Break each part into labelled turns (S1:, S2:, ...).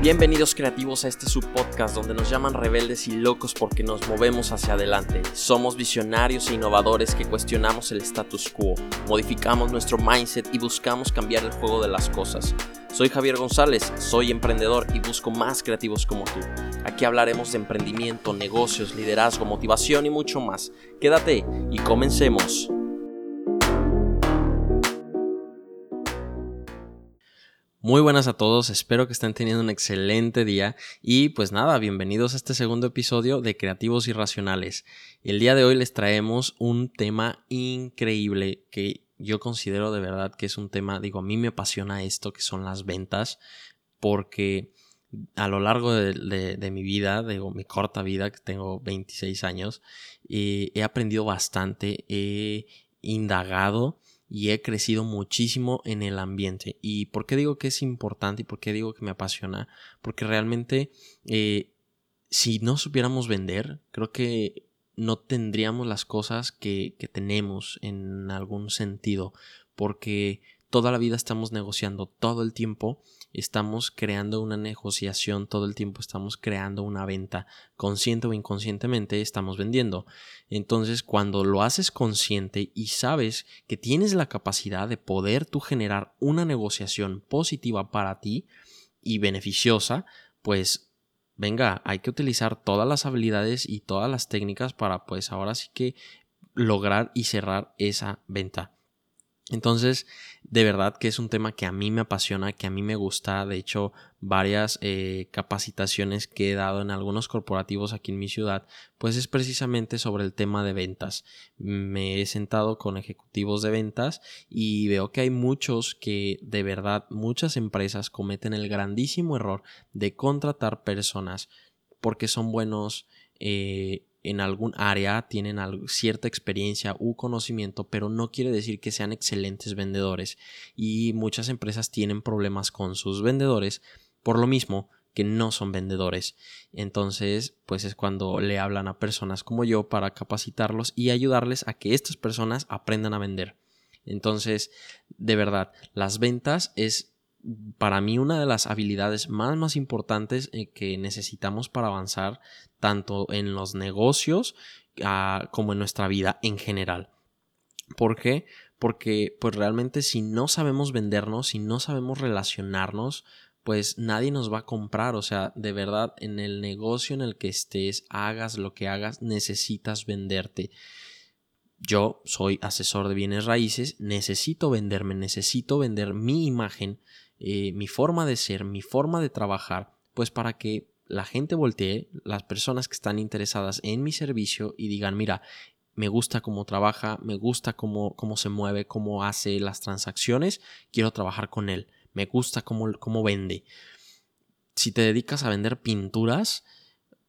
S1: Bienvenidos creativos a este subpodcast donde nos llaman rebeldes y locos porque nos movemos hacia adelante. Somos visionarios e innovadores que cuestionamos el status quo, modificamos nuestro mindset y buscamos cambiar el juego de las cosas. Soy Javier González, soy emprendedor y busco más creativos como tú. Aquí hablaremos de emprendimiento, negocios, liderazgo, motivación y mucho más. Quédate y comencemos. Muy buenas a todos, espero que estén teniendo un excelente día y pues nada, bienvenidos a este segundo episodio de Creativos Irracionales. El día de hoy les traemos un tema increíble que yo considero de verdad que es un tema, digo, a mí me apasiona esto que son las ventas porque a lo largo de, mi vida, digo, mi corta vida, que tengo 26 años, eh, he aprendido bastante, he indagado y he crecido muchísimo en el ambiente. ¿Y por qué digo que es importante y por qué digo que me apasiona? Porque realmente eh, si no supiéramos vender, creo que no tendríamos las cosas que, que tenemos en algún sentido. Porque toda la vida estamos negociando todo el tiempo estamos creando una negociación todo el tiempo, estamos creando una venta, consciente o inconscientemente estamos vendiendo. Entonces, cuando lo haces consciente y sabes que tienes la capacidad de poder tú generar una negociación positiva para ti y beneficiosa, pues venga, hay que utilizar todas las habilidades y todas las técnicas para pues ahora sí que lograr y cerrar esa venta. Entonces, de verdad que es un tema que a mí me apasiona, que a mí me gusta. De hecho, varias eh, capacitaciones que he dado en algunos corporativos aquí en mi ciudad, pues es precisamente sobre el tema de ventas. Me he sentado con ejecutivos de ventas y veo que hay muchos que de verdad, muchas empresas cometen el grandísimo error de contratar personas porque son buenos eh, en algún área, tienen cierta experiencia u conocimiento, pero no quiere decir que sean excelentes vendedores. Y muchas empresas tienen problemas con sus vendedores por lo mismo que no son vendedores. Entonces, pues es cuando le hablan a personas como yo para capacitarlos y ayudarles a que estas personas aprendan a vender. Entonces, de verdad, las ventas es para mí una de las habilidades más más importantes eh, que necesitamos para avanzar tanto en los negocios ah, como en nuestra vida en general. ¿Por qué? Porque pues realmente si no sabemos vendernos, si no sabemos relacionarnos, pues nadie nos va a comprar. O sea, de verdad, en el negocio en el que estés, hagas lo que hagas, necesitas venderte. Yo soy asesor de bienes raíces, necesito venderme, necesito vender mi imagen eh, mi forma de ser, mi forma de trabajar, pues para que la gente voltee, las personas que están interesadas en mi servicio y digan, mira, me gusta cómo trabaja, me gusta cómo, cómo se mueve, cómo hace las transacciones, quiero trabajar con él, me gusta cómo, cómo vende. Si te dedicas a vender pinturas,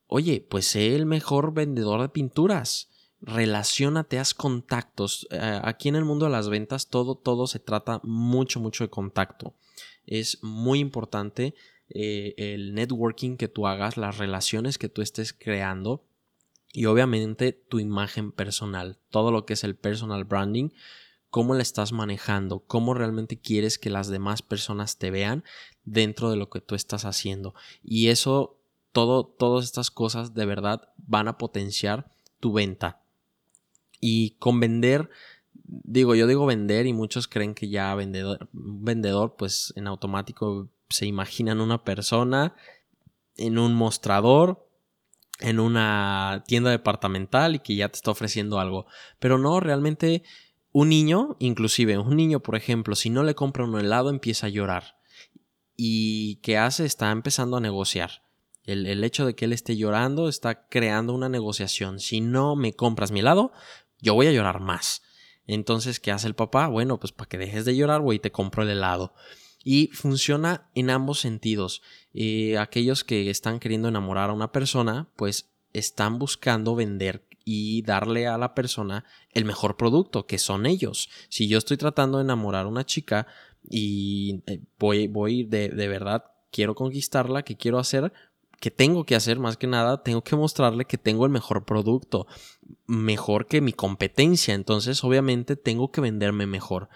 S1: oye, pues sé el mejor vendedor de pinturas. Relaciónate, haz contactos. Eh, aquí en el mundo de las ventas todo, todo se trata mucho, mucho de contacto es muy importante eh, el networking que tú hagas, las relaciones que tú estés creando y obviamente tu imagen personal, todo lo que es el personal branding, cómo la estás manejando, cómo realmente quieres que las demás personas te vean dentro de lo que tú estás haciendo. Y eso, todo, todas estas cosas de verdad van a potenciar tu venta. Y con vender digo, yo digo vender y muchos creen que ya vendedor, vendedor, pues en automático se imaginan una persona en un mostrador, en una tienda departamental y que ya te está ofreciendo algo. Pero no, realmente un niño, inclusive un niño, por ejemplo, si no le compra un helado empieza a llorar. ¿Y qué hace? Está empezando a negociar. El, el, hecho de que él esté llorando está creando una negociación. Si no me compras mi helado, yo voy a llorar más. Entonces, ¿qué hace el papá? Bueno, pues para que dejes de llorar, güey, te compro el helado. Y funciona en ambos sentidos. Eh, aquellos que están queriendo enamorar a una persona, pues están buscando vender y darle a la persona el mejor producto, que son ellos. Si yo estoy tratando de enamorar a una chica y eh, voy, voy de, de verdad, quiero conquistarla, ¿qué quiero hacer? que tengo que hacer más que nada, tengo que mostrarle que tengo el mejor producto, mejor que mi competencia, entonces obviamente tengo que venderme mejor.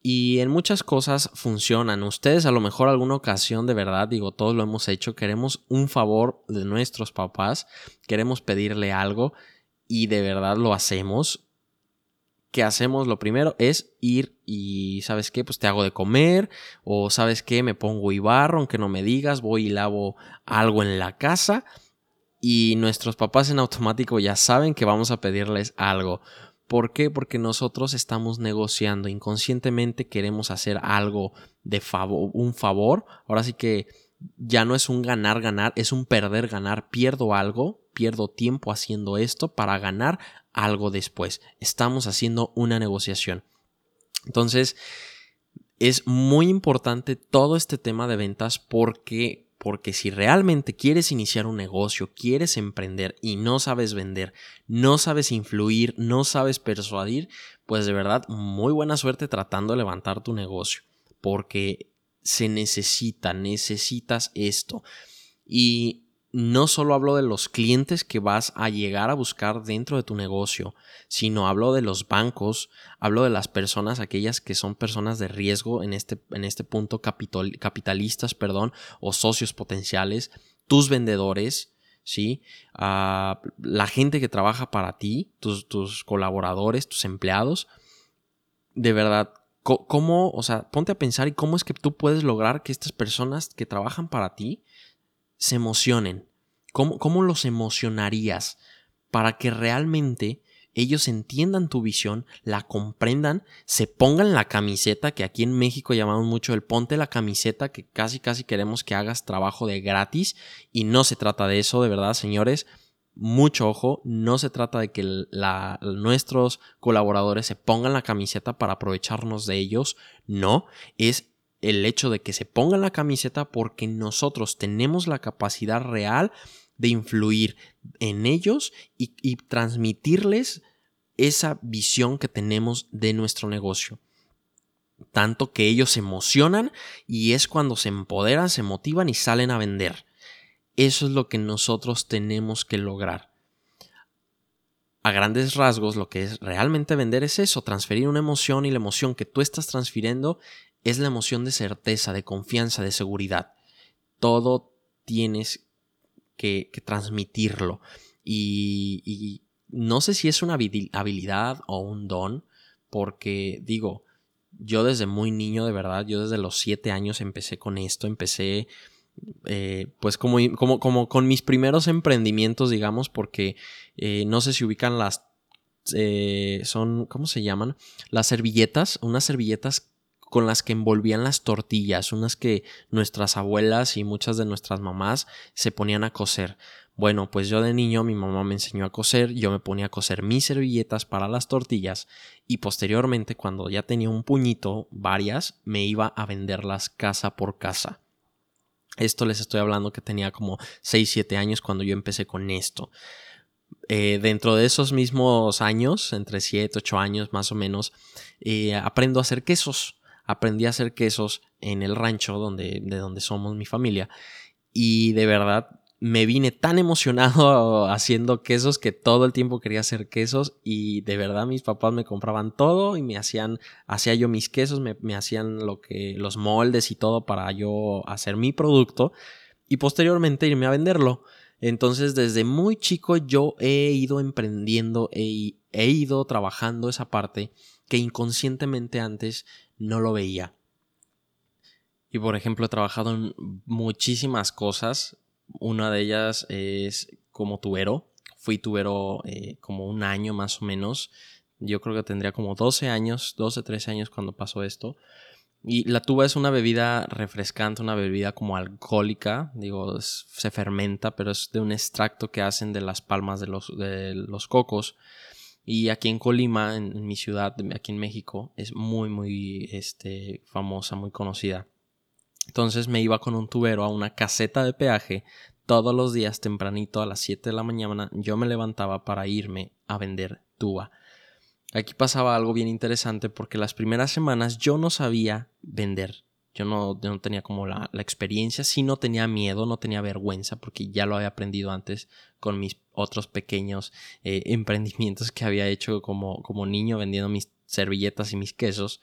S1: Y en muchas cosas funcionan. Ustedes a lo mejor alguna ocasión de verdad, digo, todos lo hemos hecho, queremos un favor de nuestros papás, queremos pedirle algo y de verdad lo hacemos. ¿Qué hacemos? Lo primero es ir y, ¿sabes qué? Pues te hago de comer o, ¿sabes qué? Me pongo y barro, aunque no me digas, voy y lavo algo en la casa y nuestros papás en automático ya saben que vamos a pedirles algo. ¿Por qué? Porque nosotros estamos negociando, inconscientemente queremos hacer algo de favor, un favor. Ahora sí que ya no es un ganar, ganar, es un perder, ganar. Pierdo algo, pierdo tiempo haciendo esto para ganar algo después. Estamos haciendo una negociación. Entonces, es muy importante todo este tema de ventas porque porque si realmente quieres iniciar un negocio, quieres emprender y no sabes vender, no sabes influir, no sabes persuadir, pues de verdad muy buena suerte tratando de levantar tu negocio, porque se necesita, necesitas esto. Y no solo hablo de los clientes que vas a llegar a buscar dentro de tu negocio, sino hablo de los bancos, hablo de las personas, aquellas que son personas de riesgo en este, en este punto capitalistas, perdón, o socios potenciales, tus vendedores, ¿sí? Ah, la gente que trabaja para ti, tus, tus colaboradores, tus empleados. De verdad, ¿cómo, o sea, ponte a pensar y cómo es que tú puedes lograr que estas personas que trabajan para ti se emocionen? ¿Cómo, cómo los emocionarías para que realmente ellos entiendan tu visión, la comprendan, se pongan la camiseta, que aquí en México llamamos mucho el ponte la camiseta, que casi casi queremos que hagas trabajo de gratis y no se trata de eso, de verdad, señores. Mucho ojo, no se trata de que nuestros colaboradores se pongan la camiseta para aprovecharnos de ellos, no, es el hecho de que se pongan la camiseta porque nosotros tenemos la capacidad real de influir en ellos y, transmitirles esa visión que tenemos de nuestro negocio. Tanto que ellos se emocionan y es cuando se empoderan, se motivan y salen a vender. Eso es lo que nosotros tenemos que lograr. A grandes rasgos, lo que es realmente vender es eso, transferir una emoción y la emoción que tú estás transfiriendo es la emoción de certeza, de confianza, de seguridad. Todo tienes que, transmitirlo. Y, no sé si es una habilidad o un don, porque digo, yo desde muy niño, de verdad, yo desde los siete años empecé con esto, empecé eh, pues como, como, como, con mis primeros emprendimientos, digamos, porque eh, no sé si ubican las, eh, son, ¿cómo se llaman? Las servilletas, unas servilletas con las que envolvían las tortillas, unas que nuestras abuelas y muchas de nuestras mamás se ponían a coser. Bueno, pues yo de niño mi mamá me enseñó a coser, yo me ponía a coser mis servilletas para las tortillas y posteriormente cuando ya tenía un puñito, varias, me iba a venderlas casa por casa. Esto les estoy hablando que tenía como 6, 7 años cuando yo empecé con esto. Eh, dentro de esos mismos años, entre 7, 8 años más o menos, eh, aprendo a hacer quesos aprendí a hacer quesos en el rancho donde, de donde somos mi familia. Y de verdad me vine tan emocionado haciendo quesos que todo el tiempo quería hacer quesos y de verdad mis papás me compraban todo y me hacían, hacía yo mis quesos, me, me hacían lo que, los moldes y todo para yo hacer mi producto y posteriormente irme a venderlo. Entonces desde muy chico yo he ido emprendiendo, he, he ido trabajando esa parte que inconscientemente antes no lo veía. Y por ejemplo, he trabajado en muchísimas cosas. Una de ellas es como tubero. Fui tubero eh, como un año más o menos. Yo creo que tendría como 12 años, 12, 13 años cuando pasó esto. Y la tuba es una bebida refrescante, una bebida como alcohólica, digo, se fermenta, pero es de un extracto que hacen de las palmas de los, de los cocos. Y aquí en Colima, en, mi ciudad, aquí en México, es muy, muy este, famosa, muy conocida. Entonces me iba con un tubero a una caseta de peaje todos los días tempranito a las 7 de la mañana. Yo me levantaba para irme a vender tuba. Aquí pasaba algo bien interesante porque las primeras semanas yo no sabía vender. Yo no, no tenía como la, la, experiencia, sí no tenía miedo, no tenía vergüenza porque ya lo había aprendido antes con mis otros pequeños eh, emprendimientos que había hecho como, como niño vendiendo mis servilletas y mis quesos.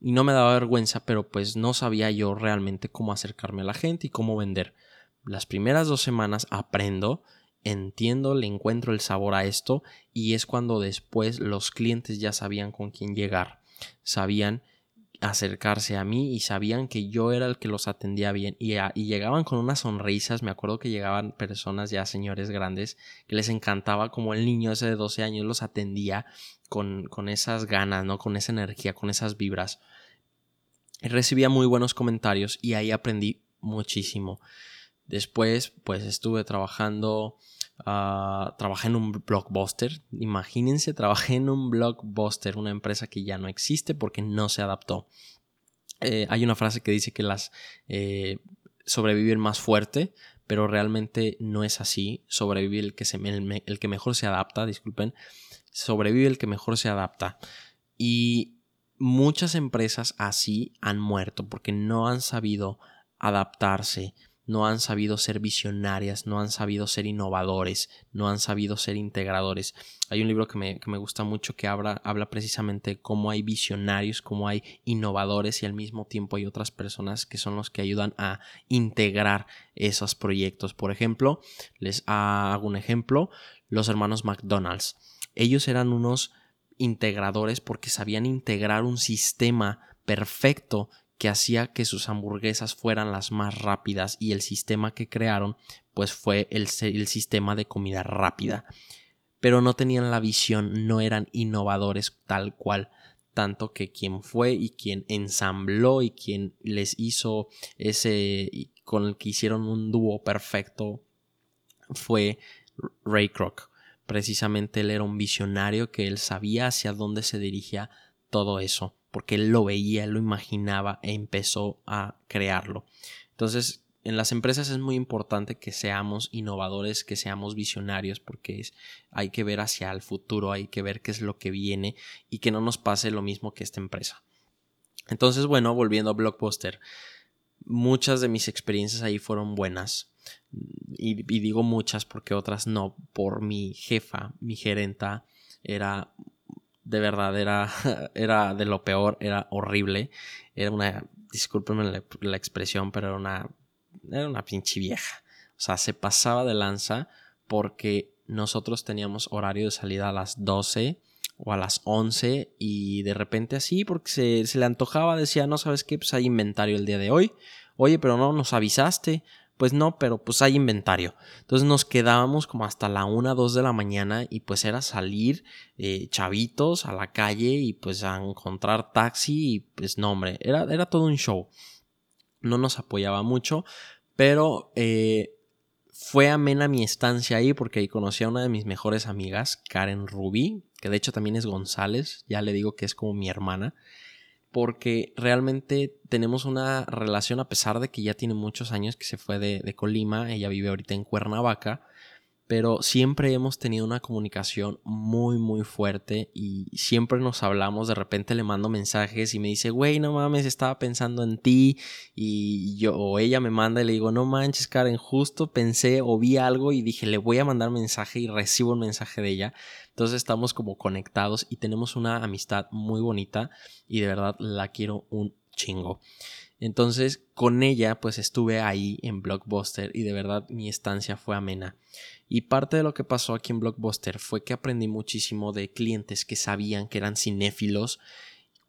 S1: y no me daba vergüenza, pero pues no sabía yo realmente cómo acercarme a la gente y cómo vender. Las primeras dos semanas aprendo, entiendo, le encuentro el sabor a esto y es cuando después los clientes ya sabían con quién llegar, sabían acercarse a mí y sabían que yo era el que los atendía bien y, llegaban con unas sonrisas, me acuerdo que llegaban personas ya señores grandes que les encantaba como el niño ese de 12 años los atendía con, con esas ganas, ¿no? Con esa energía, con esas vibras. recibía muy buenos comentarios y ahí aprendí muchísimo. Después pues estuve trabajando Ah, trabajé en un blockbuster. Imagínense, trabajé en un blockbuster, una empresa que ya no existe porque no se adaptó. Eh, hay una frase que dice que las eh, sobreviven más fuerte, pero realmente no es así. Sobrevive el que, se, el que mejor se adapta, disculpen. Sobrevive el que mejor se adapta. Y muchas empresas así han muerto porque no han sabido adaptarse no han sabido ser visionarias, no han sabido ser innovadores, no han sabido ser integradores. Hay un libro que me, gusta mucho que habla, habla precisamente de cómo hay visionarios, cómo hay innovadores y al mismo tiempo hay otras personas que son los que ayudan a integrar esos proyectos. Por ejemplo, les hago un ejemplo, los hermanos McDonald's. Ellos eran unos integradores porque sabían integrar un sistema perfecto que hacía que sus hamburguesas fueran las más rápidas y el sistema que crearon pues fue el, el, sistema de comida rápida. Pero no tenían la visión, no eran innovadores tal cual, tanto que quien fue y quien ensambló y quien les hizo ese con el que hicieron un dúo perfecto fue Ray Kroc. Precisamente él era un visionario que él sabía hacia dónde se dirigía todo eso porque él lo veía, lo imaginaba e empezó a crearlo. Entonces, en las empresas es muy importante que seamos innovadores, que seamos visionarios, porque es, hay que ver hacia el futuro, hay que ver qué es lo que viene y que no nos pase lo mismo que esta empresa. Entonces, bueno, volviendo a Blockbuster, muchas de mis experiencias ahí fueron buenas. Y digo muchas porque otras no, por mi jefa, mi gerenta, era de verdad era, era de lo peor, era horrible. Era una, discúlpenme la, expresión, pero era una, era una pinche vieja. O sea, se pasaba de lanza porque nosotros teníamos horario de salida a las 12 o a las 11 y de repente así, porque se, se le antojaba, decía, no sabes qué, pues hay inventario el día de hoy. Oye, pero no nos avisaste. Pues no, pero pues hay inventario. Entonces nos quedábamos como hasta la 1, 2 de la mañana y pues era salir eh, chavitos a la calle y pues a encontrar taxi y pues no hombre, era, era todo un show. No nos apoyaba mucho, pero eh, fue amena mi estancia ahí porque ahí conocí a una de mis mejores amigas, Karen Ruby, que de hecho también es González, ya le digo que es como mi hermana porque realmente tenemos una relación a pesar de que ya tiene muchos años que se fue de, Colima, ella vive ahorita en Cuernavaca, pero siempre hemos tenido una comunicación muy muy fuerte y siempre nos hablamos, de repente le mando mensajes y me dice, güey, no mames, estaba pensando en ti y yo o ella me manda y le digo, no manches, Karen, justo pensé o vi algo y dije, le voy a mandar mensaje y recibo un mensaje de ella. Entonces estamos como conectados y tenemos una amistad muy bonita y de verdad la quiero un chingo. Entonces con ella pues estuve ahí en Blockbuster y de verdad mi estancia fue amena. Y parte de lo que pasó aquí en Blockbuster fue que aprendí muchísimo de clientes que sabían que eran cinéfilos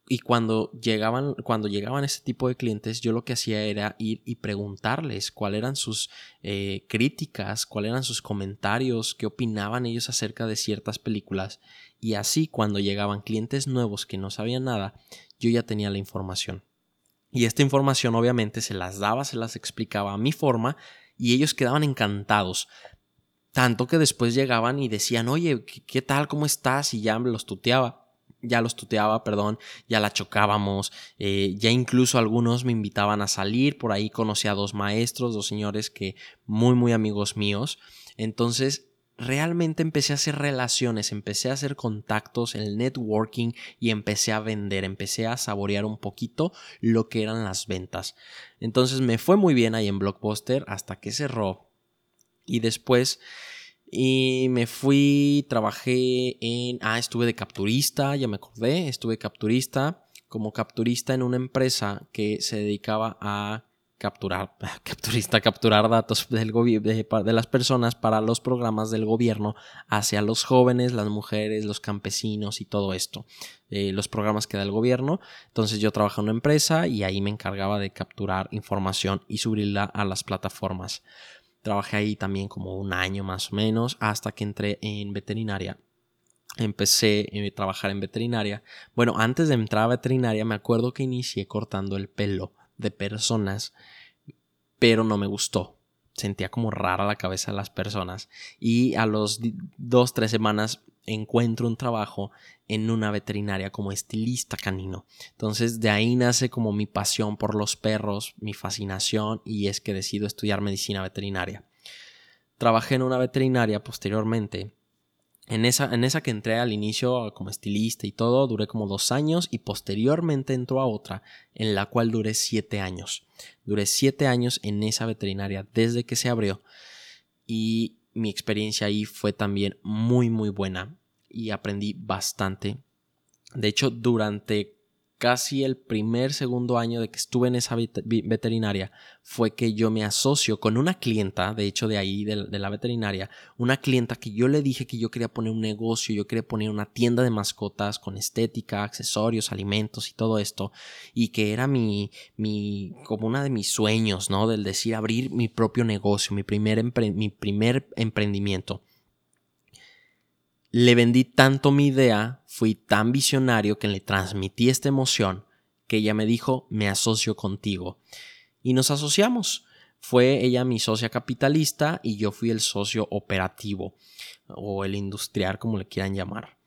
S1: y cuando llegaban, cuando llegaban ese tipo de clientes, yo lo que hacía era ir y preguntarles cuáles eran sus eh, críticas, cuáles eran sus comentarios, qué opinaban ellos acerca de ciertas películas. Y así, cuando llegaban clientes nuevos que no sabían nada, yo ya tenía la información. Y esta información obviamente se las daba, se las explicaba a mi forma y ellos quedaban encantados. Tanto que después llegaban y decían, oye, ¿qué, tal? ¿Cómo estás? Y ya los tuteaba. Ya los tuteaba, perdón, ya la chocábamos, eh, ya incluso algunos me invitaban a salir, por ahí conocí a dos maestros, dos señores que muy, muy amigos míos. Entonces, realmente empecé a hacer relaciones, empecé a hacer contactos, el networking y empecé a vender, empecé a saborear un poquito lo que eran las ventas. Entonces me fue muy bien ahí en Blockbuster hasta que cerró y después y me fui, trabajé en... Ah, estuve de capturista, ya me acordé, estuve capturista como capturista en una empresa que se dedicaba a capturar, capturista, capturar datos del de, de, las personas para los programas del gobierno hacia los jóvenes, las mujeres, los campesinos y todo esto, eh, los programas que da el gobierno. Entonces yo trabajaba en una empresa y ahí me encargaba de capturar información y subirla a las plataformas. Trabajé ahí también como un año más o menos hasta que entré en veterinaria empecé a trabajar en veterinaria. Bueno, antes de entrar a veterinaria me acuerdo que inicié cortando el pelo de personas, pero no me gustó. Sentía como rara la cabeza de las personas y a los dos, tres semanas encuentro un trabajo en una veterinaria como estilista canino. Entonces de ahí nace como mi pasión por los perros, mi fascinación y es que decido estudiar medicina veterinaria. Trabajé en una veterinaria posteriormente en esa, en esa que entré al inicio como estilista y todo, duré como dos años y posteriormente entró a otra en la cual duré siete años. Duré siete años en esa veterinaria desde que se abrió y mi experiencia ahí fue también muy muy buena y aprendí bastante. De hecho, durante casi el primer, segundo año de que estuve en esa veterinaria fue que yo me asocio con una clienta, de hecho de ahí, de, la veterinaria, una clienta que yo le dije que yo quería poner un negocio, yo quería poner una tienda de mascotas con estética, accesorios, alimentos y todo esto, y que era mi, mi, como una de mis sueños, ¿no? Del decir abrir mi propio negocio, mi primer, mi primer emprendimiento le vendí tanto mi idea, fui tan visionario que le transmití esta emoción que ella me dijo, me asocio contigo. Y nos asociamos. Fue ella mi socia capitalista y yo fui el socio operativo o el industrial, como le quieran llamar.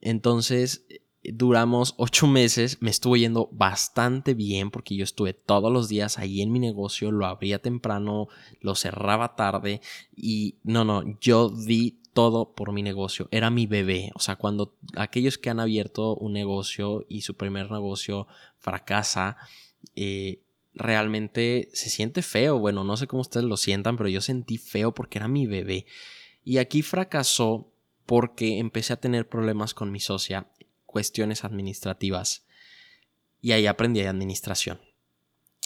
S1: Entonces, duramos ocho meses, me estuvo yendo bastante bien porque yo estuve todos los días ahí en mi negocio, lo abría temprano, lo cerraba tarde y no, no, yo di todo por mi negocio, era mi bebé. O sea, cuando aquellos que han abierto un negocio y su primer negocio fracasa, eh, realmente se siente feo. Bueno, no sé cómo ustedes lo sientan, pero yo sentí feo porque era mi bebé. Y aquí fracasó porque empecé a tener problemas con mi socia, cuestiones administrativas. Y ahí aprendí administración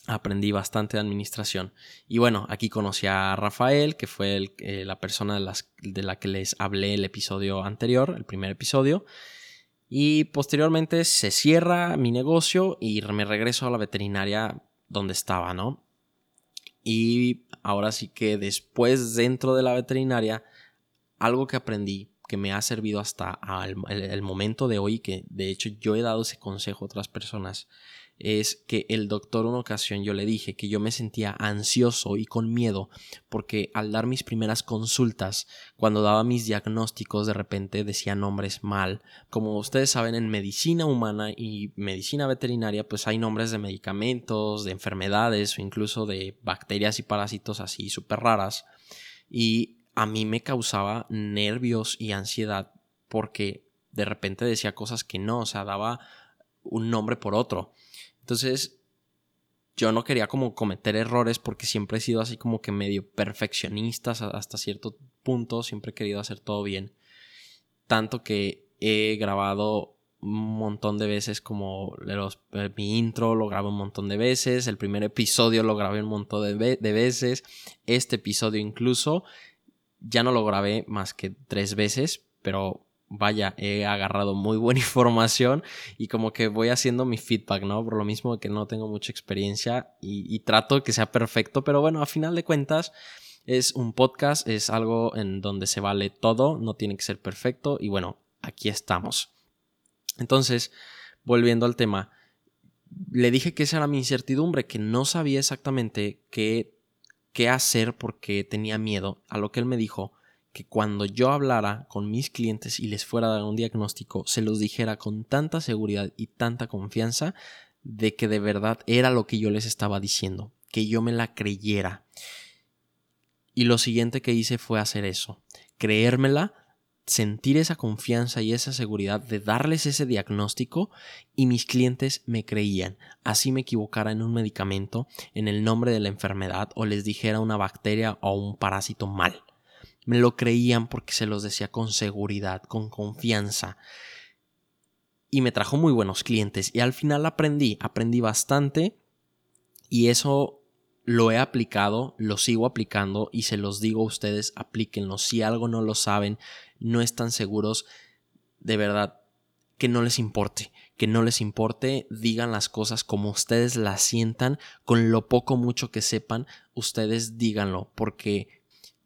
S1: aprendí bastante de administración. Y bueno, aquí conocí a Rafael, que fue eh, la persona de, las, de, la que les hablé el episodio anterior, el primer episodio. Y posteriormente se cierra mi negocio y me regreso a la veterinaria donde estaba, ¿no? Y ahora sí que después dentro de la veterinaria, algo que aprendí que me ha servido hasta el momento de hoy, que de hecho yo he dado ese consejo a otras personas, es que el doctor una ocasión yo le dije que yo me sentía ansioso y con miedo porque al dar mis primeras consultas, cuando daba mis diagnósticos de repente decía nombres mal. Como ustedes saben en medicina humana y medicina veterinaria pues hay nombres de medicamentos, de enfermedades o incluso de bacterias y parásitos así súper raras y a mí me causaba nervios y ansiedad porque de repente decía cosas que no, o sea, daba un nombre por otro. Entonces, yo no quería como cometer errores porque siempre he sido así como que medio perfeccionista hasta cierto punto, siempre he querido hacer todo bien. Tanto que he grabado un montón de veces como mi intro lo grabé un montón de veces, el primer episodio lo grabé un montón de, de veces, este episodio incluso ya no lo grabé más que tres veces, pero vaya, he agarrado muy buena información y como que voy haciendo mi feedback, ¿no? Por lo mismo que no tengo mucha experiencia y, trato que sea perfecto, pero bueno, a final de cuentas es un podcast, es algo en donde se vale todo, no tiene que ser perfecto y bueno, aquí estamos. Entonces, volviendo al tema, le dije que esa era mi incertidumbre, que no sabía exactamente qué, qué hacer porque tenía miedo, a lo que él me dijo, que cuando yo hablara con mis clientes y les fuera a dar un diagnóstico, se los dijera con tanta seguridad y tanta confianza de que de verdad era lo que yo les estaba diciendo, que yo me la creyera. Y lo siguiente que hice fue hacer eso, creérmela, sentir esa confianza y esa seguridad de darles ese diagnóstico y mis clientes me creían. Así me equivocara en un medicamento, en el nombre de la enfermedad o les dijera una bacteria o un parásito mal. Me lo creían porque se los decía con seguridad, con confianza. y me trajo muy buenos clientes y al final aprendí, aprendí bastante y eso lo he aplicado, lo sigo aplicando y se los digo a ustedes, aplíquenlo. Si algo no lo saben, no están seguros, de verdad, que no les importe, que no les importe, digan las cosas como ustedes las sientan, con lo poco mucho que sepan, ustedes díganlo, porque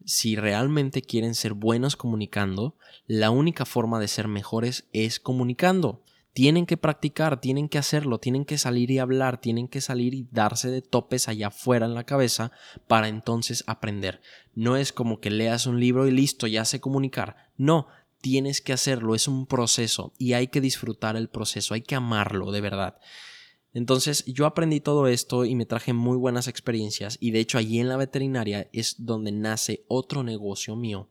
S1: si realmente quieren ser buenos comunicando, la única forma de ser mejores es comunicando. Tienen que practicar, tienen que hacerlo, tienen que salir y hablar, tienen que salir y darse de topes allá afuera en la cabeza para entonces aprender. No es como que leas un libro y listo, ya sé comunicar. No, tienes que hacerlo, es un proceso y hay que disfrutar el proceso, hay que amarlo de verdad. Entonces yo aprendí todo esto y me traje muy buenas experiencias y de hecho allí en la veterinaria es donde nace otro negocio mío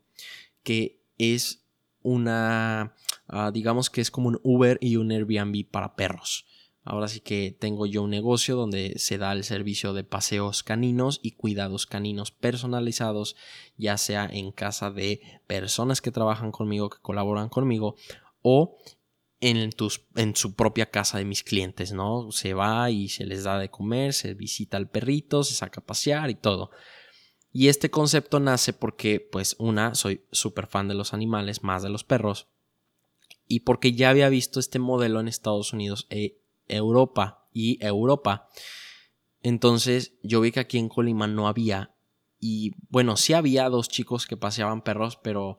S1: que es una, ah, digamos que es como un Uber y un Airbnb para perros. Ahora sí que tengo yo un negocio donde se da el servicio de paseos caninos y cuidados caninos personalizados, ya sea en casa de personas que trabajan conmigo, que colaboran conmigo, o en, tus, en su propia casa de mis clientes, ¿no? Se va y se les da de comer, se visita al perrito, se saca a pasear y todo. Y este concepto nace porque, pues, una, soy súper fan de los animales, más de los perros, y porque ya había visto este modelo en Estados Unidos e Europa y Europa. Entonces yo vi que aquí en Colima no había, y bueno, sí había dos chicos que paseaban perros, pero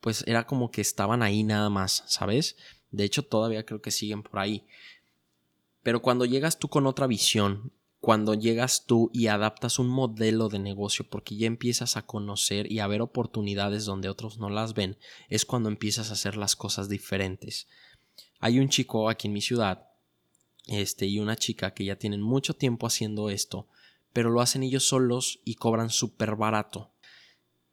S1: pues era como que estaban ahí nada más, ¿sabes? De hecho, todavía creo que siguen por ahí. Pero cuando llegas tú con otra visión cuando llegas tú y adaptas un modelo de negocio porque ya empiezas a conocer y a ver oportunidades donde otros no las ven, es cuando empiezas a hacer las cosas diferentes. Hay un chico aquí en mi ciudad, este, y una chica que ya tienen mucho tiempo haciendo esto, pero lo hacen ellos solos y cobran súper barato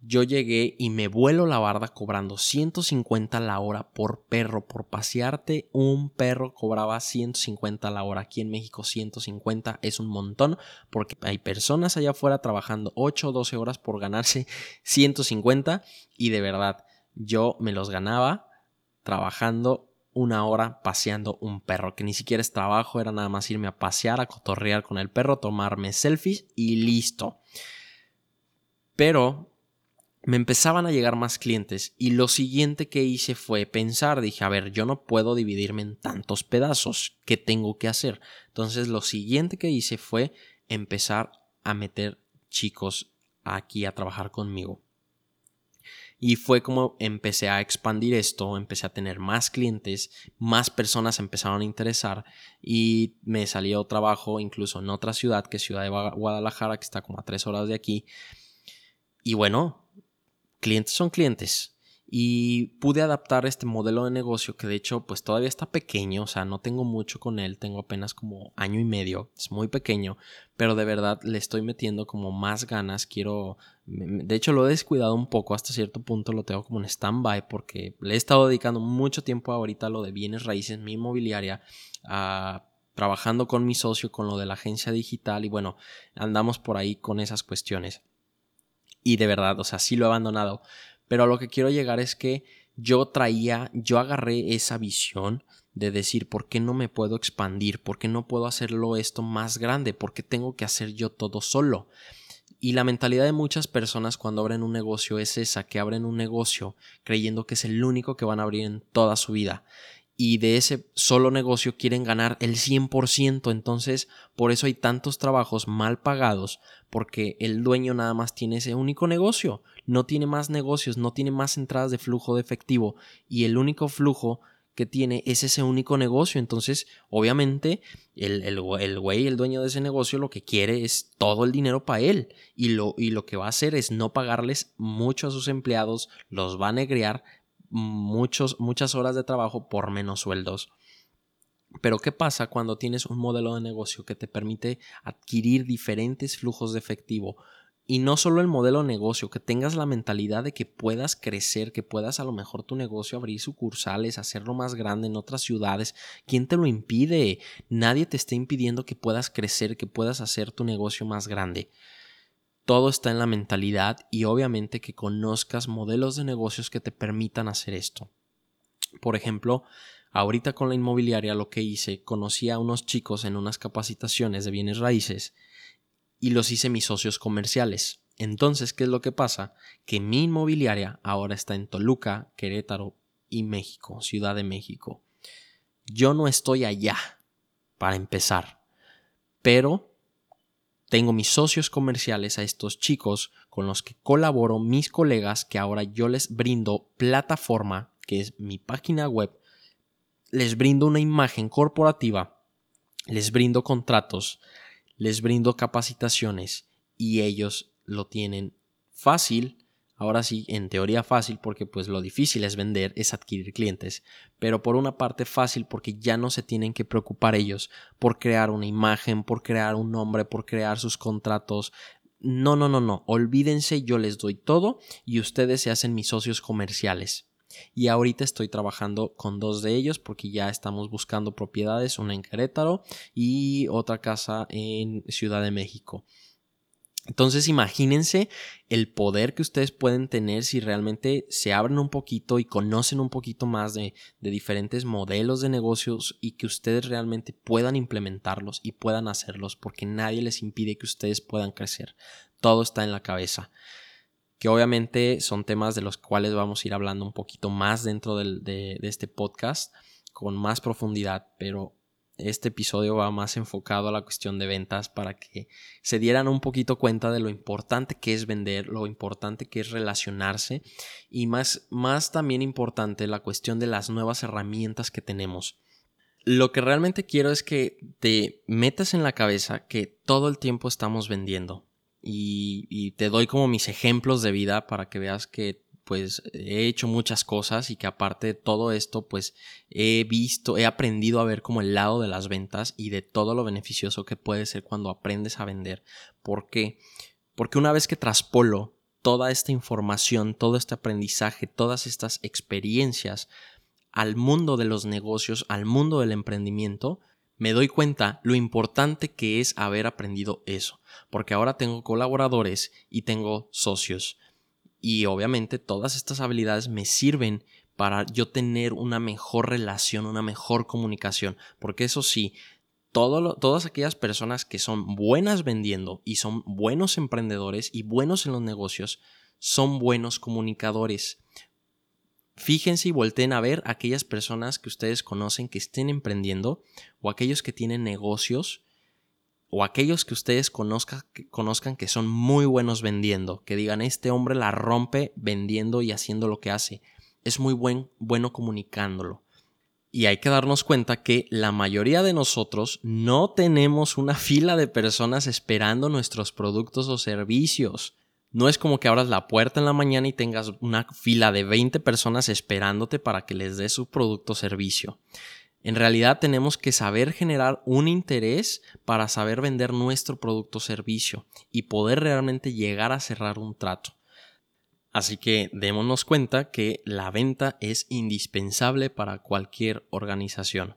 S1: yo llegué y me vuelo la barda cobrando 150 la hora por perro. Por pasearte, un perro cobraba 150 la hora. Aquí en México 150 es un montón porque hay personas allá afuera trabajando 8 o 12 horas por ganarse 150 y de verdad yo me los ganaba trabajando una hora paseando un perro, que ni siquiera es trabajo, era nada más irme a pasear, a cotorrear con el perro, tomarme selfies y listo. Pero me empezaban a llegar más clientes y lo siguiente que hice fue pensar, dije, a ver, yo no puedo dividirme en tantos pedazos, ¿qué tengo que hacer? Entonces lo siguiente que hice fue empezar a meter chicos aquí a trabajar conmigo. Y fue como empecé a expandir esto, empecé a tener más clientes, más personas empezaron a interesar y me salió trabajo incluso en otra ciudad, que es Ciudad de Guadalajara, que está como a tres horas de aquí. Y bueno, clientes son clientes. Y pude adaptar este modelo de negocio que de hecho pues todavía está pequeño, o sea, no tengo mucho con él, tengo apenas como año y medio, es muy pequeño, pero de verdad le estoy metiendo como más ganas, quiero, de hecho lo he descuidado un poco hasta cierto punto, lo tengo como en stand-by porque le he estado dedicando mucho tiempo ahorita a lo de bienes raíces, mi inmobiliaria, a trabajando con mi socio, con lo de la agencia digital y bueno, andamos por ahí con esas cuestiones. Y de verdad, o sea, sí lo he abandonado. Pero a lo que quiero llegar es que yo traía, yo agarré esa visión de decir, ¿por qué no me puedo expandir? ¿Por qué no puedo hacerlo esto más grande? ¿Por qué tengo que hacer yo todo solo? Y la mentalidad de muchas personas cuando abren un negocio es esa, que abren un negocio creyendo que es el único que van a abrir en toda su vida y de ese solo negocio quieren ganar el 100%, entonces por eso hay tantos trabajos mal pagados, porque el dueño nada más tiene ese único negocio, no tiene más negocios, no tiene más entradas de flujo de efectivo y el único flujo que tiene es ese único negocio. Entonces, obviamente, el, el, el, güey, el dueño de ese negocio, lo que quiere es todo el dinero para él. Y lo, y lo que va a hacer es no pagarles mucho a sus empleados, los va a negrear muchas horas de trabajo por menos sueldos. Pero ¿qué pasa cuando tienes un modelo de negocio que te permite adquirir diferentes flujos de efectivo? Y no solo el modelo de negocio, que tengas la mentalidad de que puedas crecer, que puedas a lo mejor tu negocio abrir sucursales, hacerlo más grande en otras ciudades. ¿Quién te lo impide? Nadie te está impidiendo que puedas crecer, que puedas hacer tu negocio más grande. Todo está en la mentalidad y obviamente que conozcas modelos de negocios que te permitan hacer esto. Por ejemplo, Ahorita con la inmobiliaria lo que hice, conocí a unos chicos en unas capacitaciones de bienes raíces y los hice mis socios comerciales. Entonces, ¿qué es lo que pasa? Que mi inmobiliaria ahora está en Toluca, Querétaro y México, Ciudad de México. Yo no estoy allá, para empezar, pero tengo mis socios comerciales a estos chicos con los que colaboro, mis colegas, que ahora yo les brindo plataforma, que es mi página web, les brindo una imagen corporativa, les brindo contratos, les brindo capacitaciones y ellos lo tienen fácil Ahora sí, en teoría fácil porque pues lo difícil es vender, es adquirir clientes, pero por una parte fácil porque ya no se tienen que preocupar ellos por crear una imagen, por crear un nombre, por crear sus contratos. No, no, no, no, olvídense, yo les doy todo y ustedes se hacen mis socios comerciales. Y ahorita estoy trabajando con dos de ellos porque ya estamos buscando propiedades, una en Querétaro y otra casa en Ciudad de México. Entonces imagínense el poder que ustedes pueden tener si realmente se abren un poquito y conocen un poquito más de, diferentes modelos de negocios y que ustedes realmente puedan implementarlos y puedan hacerlos porque nadie les impide que ustedes puedan crecer. Todo está en la cabeza. Que obviamente son temas de los cuales vamos a ir hablando un poquito más dentro de este podcast con más profundidad, pero este episodio va más enfocado a la cuestión de ventas para que se dieran un poquito cuenta de lo importante que es vender, lo importante que es relacionarse y más, más también importante la cuestión de las nuevas herramientas que tenemos. Lo que realmente quiero es que te metas en la cabeza que todo el tiempo estamos vendiendo y, y te doy como mis ejemplos de vida para que veas que pues he hecho muchas cosas y que aparte de todo esto pues he visto, he aprendido a ver como el lado de las ventas y de todo lo beneficioso que puede ser cuando aprendes a vender. ¿Por qué? Porque una vez que traspolo toda esta información, todo este aprendizaje, todas estas experiencias al mundo de los negocios, al mundo del emprendimiento, me doy cuenta lo importante que es haber aprendido eso, porque ahora tengo colaboradores y tengo socios y obviamente todas estas habilidades me sirven para yo tener una mejor relación, una mejor comunicación. Porque eso sí, todas aquellas personas que son buenas vendiendo y son buenos emprendedores y buenos en los negocios, son buenos comunicadores. Fíjense y volteen a ver aquellas personas que ustedes conocen que estén emprendiendo o aquellos que tienen negocios o aquellos que ustedes conozcan, que conozcan que son muy buenos vendiendo, que digan, este hombre la rompe vendiendo y haciendo lo que hace. Es muy buen, bueno comunicándolo. Y hay que darnos cuenta que la mayoría de nosotros no tenemos una fila de personas esperando nuestros productos o servicios. No es como que abras la puerta en la mañana y tengas una fila de 20 personas esperándote para que les des su producto o servicio. En realidad tenemos que saber generar un interés para saber vender nuestro producto o servicio y poder realmente llegar a cerrar un trato. Así que démonos cuenta que la venta es indispensable para cualquier organización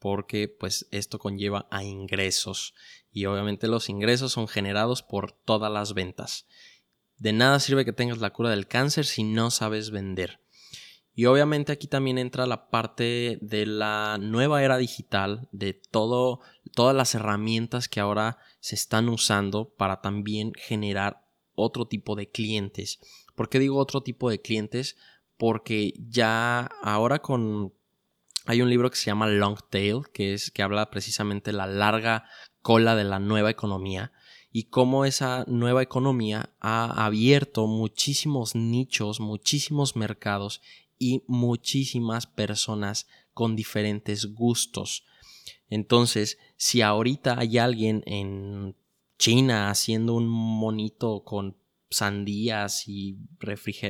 S1: porque pues esto conlleva a ingresos y obviamente los ingresos son generados por todas las ventas. De nada sirve que tengas la cura del cáncer si no sabes vender. Y obviamente aquí también entra la parte de la nueva era digital, de todo, todas las herramientas que ahora se están usando para también generar otro tipo de clientes. ¿Por qué digo otro tipo de clientes? Porque ya ahora con hay un libro que se llama Long Tail, que es que habla precisamente de la larga cola de la nueva economía y cómo esa nueva economía ha abierto muchísimos nichos, muchísimos mercados y muchísimas personas con diferentes gustos. Entonces, si ahorita hay alguien en China haciendo un monito con sandías y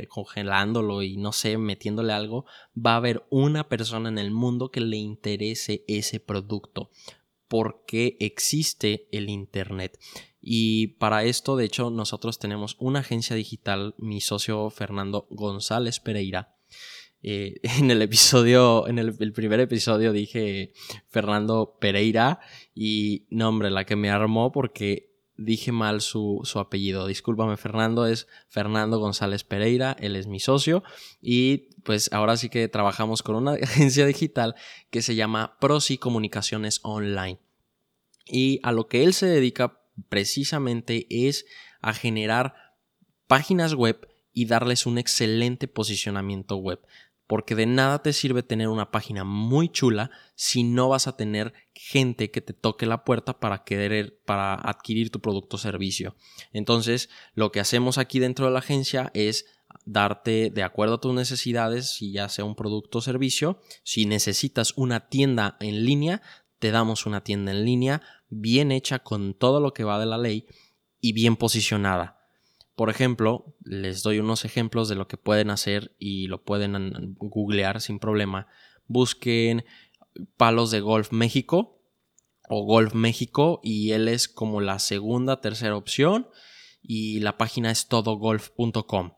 S1: congelándolo y no sé, metiéndole algo, va a haber una persona en el mundo que le interese ese producto porque existe el Internet. Y para esto, de hecho, nosotros tenemos una agencia digital, mi socio Fernando González Pereira, eh, en el episodio, en el, primer episodio dije Fernando Pereira y no hombre, la que me armó porque dije mal su, apellido. Discúlpame, Fernando, es Fernando González Pereira, él es mi socio y pues ahora sí que trabajamos con una agencia digital que se llama Prosi Comunicaciones Online. Y a lo que él se dedica precisamente es a generar páginas web y darles un excelente posicionamiento web porque de nada te sirve tener una página muy chula si no vas a tener gente que te toque la puerta para querer para adquirir tu producto o servicio. Entonces, lo que hacemos aquí dentro de la agencia es darte de acuerdo a tus necesidades, si ya sea un producto o servicio, si necesitas una tienda en línea, te damos una tienda en línea bien hecha con todo lo que va de la ley y bien posicionada. Por ejemplo, les doy unos ejemplos de lo que pueden hacer y lo pueden googlear sin problema. Busquen palos de golf México o Golf México y él es como la segunda, tercera opción y la página es todogolf.com.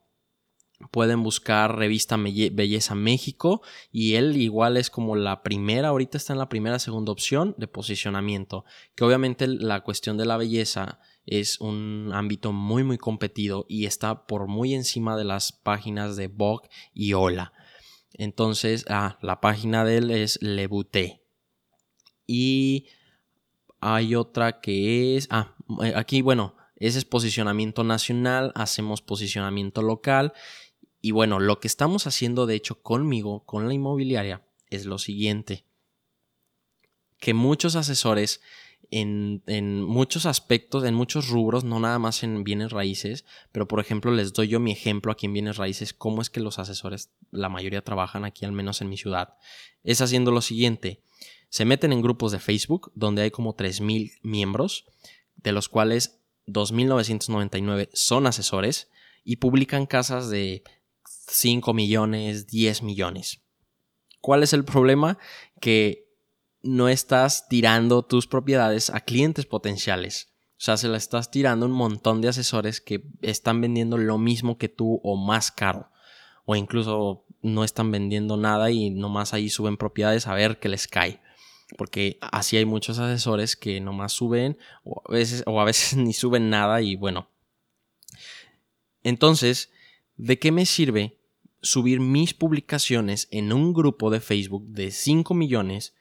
S1: Pueden buscar revista Belleza México y él igual es como la primera, ahorita está en la primera, segunda opción de posicionamiento, que obviamente la cuestión de la belleza es un ámbito muy muy competido y está por muy encima de las páginas de Vogue y Hola. Entonces, ah, la página de él es Lebuté. Y hay otra que es, ah, eh, aquí bueno, ese es posicionamiento nacional, hacemos posicionamiento local y bueno, lo que estamos haciendo de hecho conmigo, con la inmobiliaria, es lo siguiente. Que muchos asesores en, muchos aspectos, en muchos rubros, no nada más en bienes raíces, pero por ejemplo les doy yo mi ejemplo aquí en bienes raíces, cómo es que los asesores, la mayoría trabajan aquí, al menos en mi ciudad, es haciendo lo siguiente, se meten en grupos de Facebook donde hay como 3.000 miembros, de los cuales 2.999 son asesores y publican casas de 5 millones, 10 millones. ¿Cuál es el problema? Que no estás tirando tus propiedades a clientes potenciales. O sea, se la estás tirando a un montón de asesores que están vendiendo lo mismo que tú o más caro. O incluso no están vendiendo nada y nomás ahí suben propiedades a ver qué les cae. Porque así hay muchos asesores que nomás suben o a veces, o a veces ni suben nada y bueno. Entonces, ¿de qué me sirve subir mis publicaciones en un grupo de Facebook de 5 millones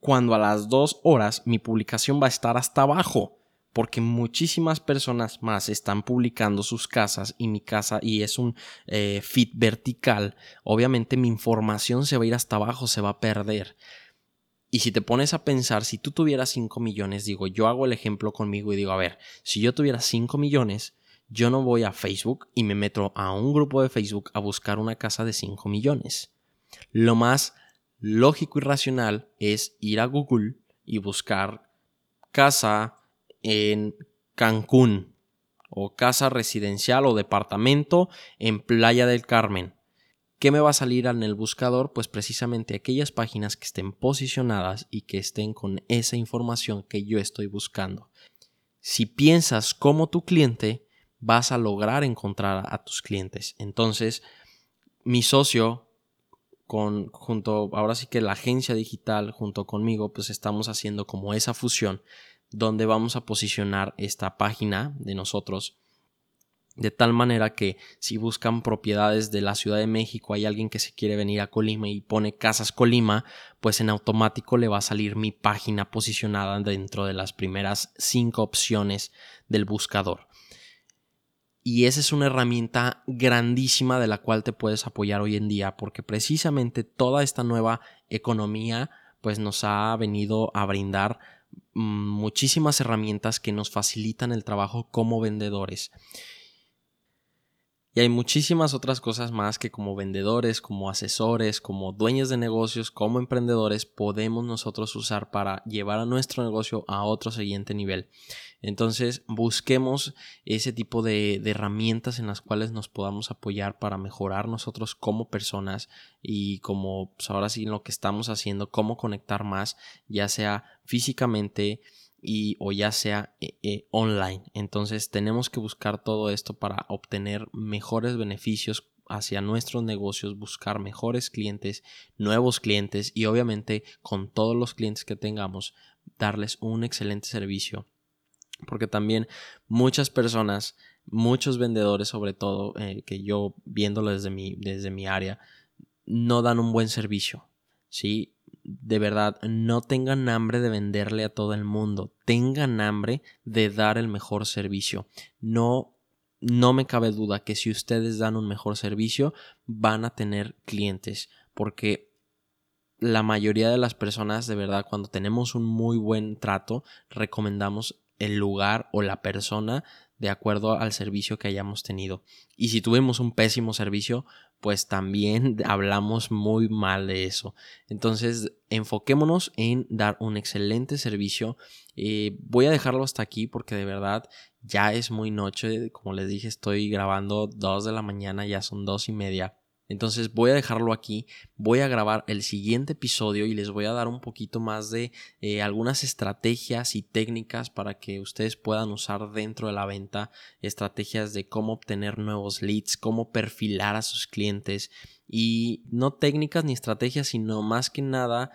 S1: cuando a las dos horas mi publicación va a estar hasta abajo porque muchísimas personas más están publicando sus casas y mi casa y es un eh, feed vertical, obviamente mi información se va a ir hasta abajo, se va a perder. Y si te pones a pensar, si tú tuvieras 5 millones, digo, yo hago el ejemplo conmigo y digo, a ver, si yo tuviera 5 millones, yo no voy a Facebook y me meto a un grupo de Facebook a buscar una casa de 5 millones. Lo más lógico y racional es ir a Google y buscar casa en Cancún o casa residencial o departamento en Playa del Carmen. ¿Qué me va a salir en el buscador? Pues precisamente aquellas páginas que estén posicionadas y que estén con esa información que yo estoy buscando. Si piensas como tu cliente, vas a lograr encontrar a tus clientes. Entonces, mi socio junto, ahora sí que la agencia digital junto conmigo, pues estamos haciendo como esa fusión donde vamos a posicionar esta página de nosotros de tal manera que si buscan propiedades de la Ciudad de México, hay alguien que se quiere venir a Colima y pone Casas Colima, pues en automático le va a salir mi página posicionada dentro de las primeras cinco opciones del buscador. Y esa es una herramienta grandísima de la cual te puedes apoyar hoy en día, porque precisamente toda esta nueva economía pues nos ha venido a brindar muchísimas herramientas que nos facilitan el trabajo como vendedores. Y hay muchísimas otras cosas más que como vendedores, como asesores, como dueños de negocios, como emprendedores podemos nosotros usar para llevar a nuestro negocio a otro siguiente nivel. Entonces busquemos ese tipo de, herramientas en las cuales nos podamos apoyar para mejorar nosotros como personas y como pues, ahora sí lo que estamos haciendo, cómo conectar más, ya sea físicamente, y o ya sea eh, eh, online. Entonces tenemos que buscar todo esto para obtener mejores beneficios hacia nuestros negocios, buscar mejores clientes, nuevos clientes y obviamente con todos los clientes que tengamos darles un excelente servicio Porque también muchas personas, muchos vendedores sobre todo, eh, que yo viéndolo desde mi, desde mi área, no dan un buen servicio. ¿sí? De verdad, no tengan hambre de venderle a todo el mundo, tengan hambre de dar el mejor servicio. No, no me cabe duda que si ustedes dan un mejor servicio, van a tener clientes, porque la mayoría de las personas, de verdad, cuando tenemos un muy buen trato, recomendamos el lugar o la persona de acuerdo al servicio que hayamos tenido. Y si tuvimos un pésimo servicio, pues también hablamos muy mal de eso. Entonces, enfoquémonos en dar un excelente servicio. Eh, voy a dejarlo hasta aquí porque de verdad ya es muy noche. Como les dije, estoy grabando 2 de la mañana, ya son dos y media. Entonces voy a dejarlo aquí, voy a grabar el siguiente episodio y les voy a dar un poquito más de eh, algunas estrategias y técnicas para que ustedes puedan usar dentro de la venta, estrategias de cómo obtener nuevos leads, cómo perfilar a sus clientes y no técnicas ni estrategias, sino más que nada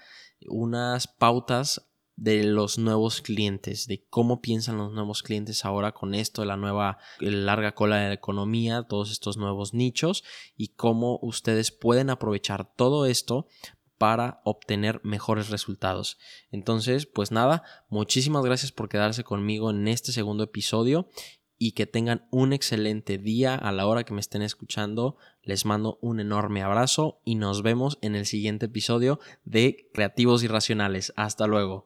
S1: unas pautas de los nuevos clientes, de cómo piensan los nuevos clientes ahora con esto de la nueva larga cola de la economía, todos estos nuevos nichos y cómo ustedes pueden aprovechar todo esto para obtener mejores resultados. Entonces, pues nada, muchísimas gracias por quedarse conmigo en este segundo episodio y que tengan un excelente día a la hora que me estén escuchando. Les mando un enorme abrazo y nos vemos en el siguiente episodio de Creativos Irracionales. Hasta luego.